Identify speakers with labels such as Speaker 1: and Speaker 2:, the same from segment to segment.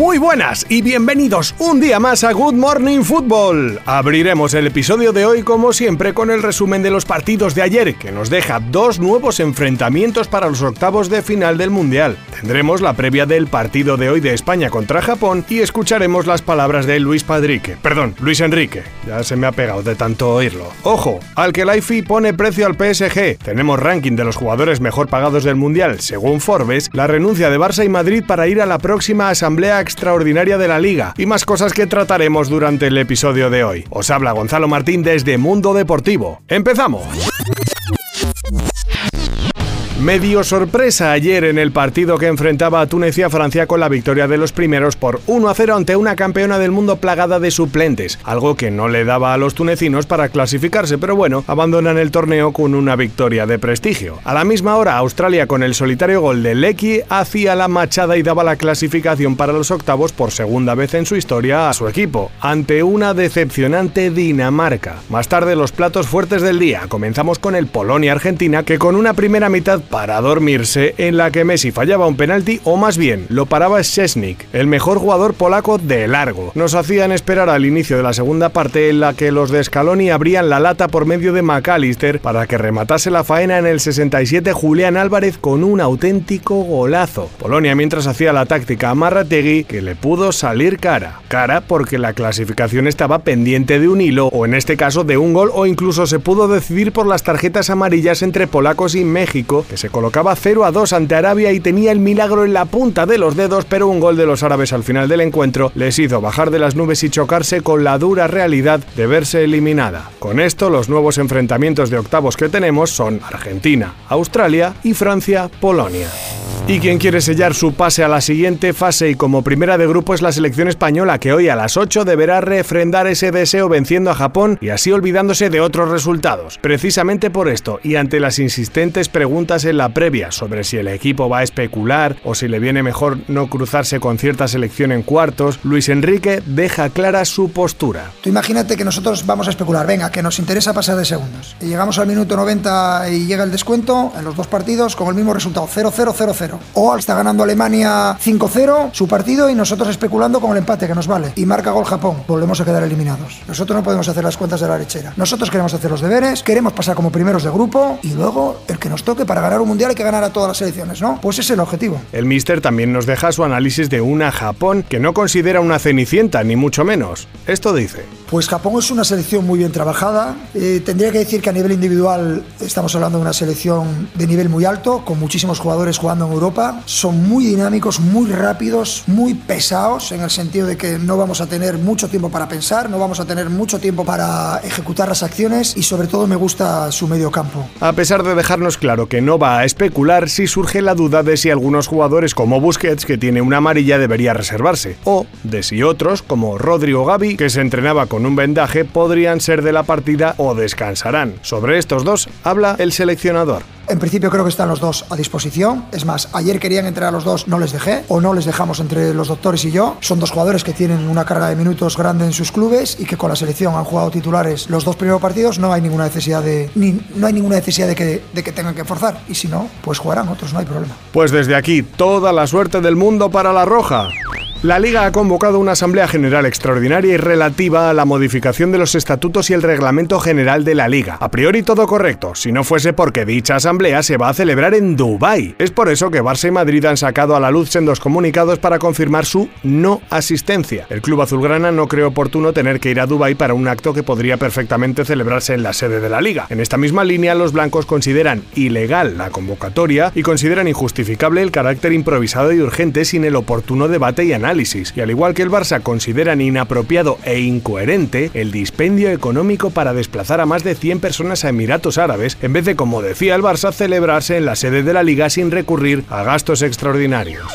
Speaker 1: Muy buenas y bienvenidos un día más a Good Morning Football. Abriremos el episodio de hoy como siempre con el resumen de los partidos de ayer que nos deja dos nuevos enfrentamientos para los octavos de final del Mundial. Tendremos la previa del partido de hoy de España contra Japón y escucharemos las palabras de Luis Padrique, perdón, Luis Enrique. Ya se me ha pegado de tanto oírlo. Ojo, al que la IFI pone precio al PSG. Tenemos ranking de los jugadores mejor pagados del Mundial según Forbes, la renuncia de Barça y Madrid para ir a la próxima asamblea extraordinaria de la liga y más cosas que trataremos durante el episodio de hoy. Os habla Gonzalo Martín desde Mundo Deportivo. ¡Empezamos! Medio sorpresa ayer en el partido que enfrentaba a Túnez y a Francia con la victoria de los primeros por 1 a 0 ante una campeona del mundo plagada de suplentes, algo que no le daba a los tunecinos para clasificarse, pero bueno, abandonan el torneo con una victoria de prestigio. A la misma hora, Australia con el solitario gol de Lecky hacía la machada y daba la clasificación para los octavos por segunda vez en su historia a su equipo, ante una decepcionante Dinamarca. Más tarde los platos fuertes del día, comenzamos con el Polonia-Argentina que con una primera mitad para dormirse en la que Messi fallaba un penalti o más bien lo paraba Szczesnik, el mejor jugador polaco de largo. Nos hacían esperar al inicio de la segunda parte en la que los de Scaloni abrían la lata por medio de McAllister para que rematase la faena en el 67 Julián Álvarez con un auténtico golazo. Polonia mientras hacía la táctica a Marrategui que le pudo salir cara. Cara porque la clasificación estaba pendiente de un hilo o en este caso de un gol o incluso se pudo decidir por las tarjetas amarillas entre polacos y México se colocaba 0 a 2 ante Arabia y tenía el milagro en la punta de los dedos, pero un gol de los árabes al final del encuentro les hizo bajar de las nubes y chocarse con la dura realidad de verse eliminada. Con esto, los nuevos enfrentamientos de octavos que tenemos son Argentina, Australia y Francia-Polonia. Y quien quiere sellar su pase a la siguiente fase y como primera de grupo es la selección española que hoy a las 8 deberá refrendar ese deseo venciendo a Japón y así olvidándose de otros resultados. Precisamente por esto y ante las insistentes preguntas en la previa sobre si el equipo va a especular o si le viene mejor no cruzarse con cierta selección en cuartos, Luis Enrique deja clara su postura.
Speaker 2: Tú imagínate que nosotros vamos a especular, venga, que nos interesa pasar de segundos. Y llegamos al minuto 90 y llega el descuento en los dos partidos con el mismo resultado, 0-0-0-0. O está ganando Alemania 5-0 su partido y nosotros especulando con el empate que nos vale. Y marca gol Japón. Volvemos a quedar eliminados. Nosotros no podemos hacer las cuentas de la lechera. Nosotros queremos hacer los deberes, queremos pasar como primeros de grupo y luego el que nos toque para ganar un mundial hay que ganar a todas las selecciones, ¿no? Pues ese es el objetivo.
Speaker 1: El Mister también nos deja su análisis de una Japón que no considera una cenicienta, ni mucho menos. Esto dice.
Speaker 2: Pues Japón es una selección muy bien trabajada. Eh, tendría que decir que a nivel individual estamos hablando de una selección de nivel muy alto, con muchísimos jugadores jugando en Europa. Son muy dinámicos, muy rápidos, muy pesados, en el sentido de que no vamos a tener mucho tiempo para pensar, no vamos a tener mucho tiempo para ejecutar las acciones y sobre todo me gusta su medio campo.
Speaker 1: A pesar de dejarnos claro que no va a especular, sí surge la duda de si algunos jugadores como Busquets, que tiene una amarilla, debería reservarse, o de si otros, como Rodrigo Gavi, que se entrenaba con un vendaje podrían ser de la partida o descansarán. Sobre estos dos habla el seleccionador.
Speaker 2: En principio creo que están los dos a disposición. Es más, ayer querían entrar a los dos, no les dejé, o no les dejamos entre los doctores y yo. Son dos jugadores que tienen una carga de minutos grande en sus clubes y que con la selección han jugado titulares los dos primeros partidos. No hay ninguna necesidad de, ni, no hay ninguna necesidad de que, de que tengan que forzar. Y si no, pues jugarán otros, no hay problema.
Speaker 1: Pues desde aquí, toda la suerte del mundo para la Roja. La Liga ha convocado una Asamblea General extraordinaria y relativa a la modificación de los estatutos y el reglamento general de la Liga. A priori todo correcto, si no fuese porque dicha asamblea se va a celebrar en Dubái. Es por eso que Barça y Madrid han sacado a la luz sendos comunicados para confirmar su no asistencia. El club azulgrana no cree oportuno tener que ir a Dubái para un acto que podría perfectamente celebrarse en la sede de la Liga. En esta misma línea, los blancos consideran ilegal la convocatoria y consideran injustificable el carácter improvisado y urgente sin el oportuno debate y análisis análisis, y al igual que el Barça consideran inapropiado e incoherente el dispendio económico para desplazar a más de 100 personas a Emiratos Árabes, en vez de, como decía el Barça, celebrarse en la sede de la liga sin recurrir a gastos extraordinarios.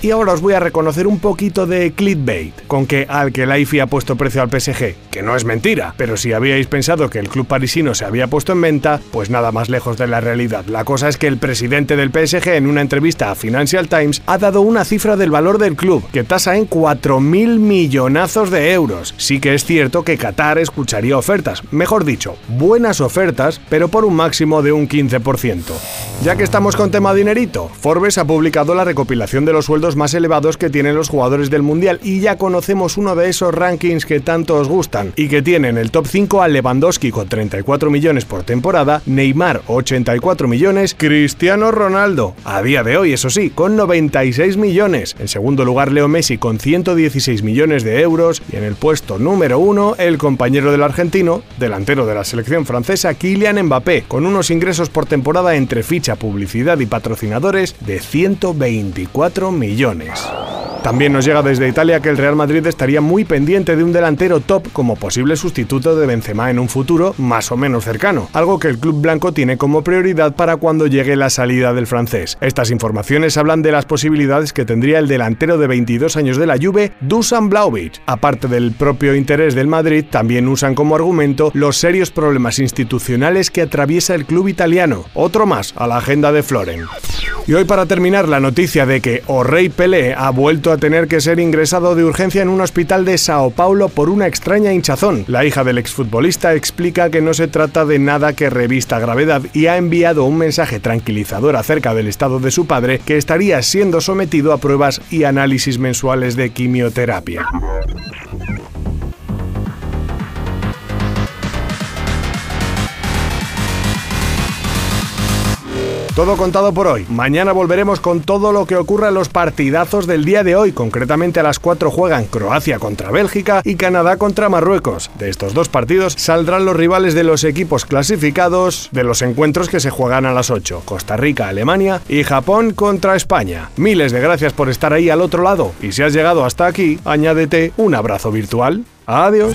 Speaker 1: Y ahora os voy a reconocer un poquito de clickbait, con que al que la IFI ha puesto precio al PSG, que no es mentira, pero si habíais pensado que el club parisino se había puesto en venta, pues nada más lejos de la realidad. La cosa es que el presidente del PSG en una entrevista a Financial Times ha dado una cifra del valor del club, que tasa en 4.000 millonazos de euros. Sí que es cierto que Qatar escucharía ofertas, mejor dicho, buenas ofertas, pero por un máximo de un 15%. Ya que estamos con tema dinerito, Forbes ha publicado la recopilación de los sueldos más elevados que tienen los jugadores del Mundial y ya conocemos uno de esos rankings que tanto os gustan y que tienen el top 5 a Lewandowski con 34 millones por temporada, Neymar 84 millones, Cristiano Ronaldo, a día de hoy eso sí, con 96 millones, en segundo lugar Leo Messi con 116 millones de euros y en el puesto número 1 el compañero del argentino, delantero de la selección francesa Kylian Mbappé, con unos ingresos por temporada entre ficha, publicidad y patrocinadores de 124 millones. También nos llega desde Italia que el Real Madrid estaría muy pendiente de un delantero top como posible sustituto de Benzema en un futuro más o menos cercano, algo que el club blanco tiene como prioridad para cuando llegue la salida del francés. Estas informaciones hablan de las posibilidades que tendría el delantero de 22 años de la Juve, Dusan Blaovic. Aparte del propio interés del Madrid, también usan como argumento los serios problemas institucionales que atraviesa el club italiano. Otro más a la agenda de Floren. Y hoy para terminar la noticia de que O'Rey Pelé ha a tener que ser ingresado de urgencia en un hospital de Sao Paulo por una extraña hinchazón. La hija del exfutbolista explica que no se trata de nada que revista gravedad y ha enviado un mensaje tranquilizador acerca del estado de su padre que estaría siendo sometido a pruebas y análisis mensuales de quimioterapia. Todo contado por hoy. Mañana volveremos con todo lo que ocurra en los partidazos del día de hoy. Concretamente a las 4 juegan Croacia contra Bélgica y Canadá contra Marruecos. De estos dos partidos saldrán los rivales de los equipos clasificados de los encuentros que se juegan a las 8. Costa Rica, Alemania y Japón contra España. Miles de gracias por estar ahí al otro lado. Y si has llegado hasta aquí, añádete un abrazo virtual. Adiós.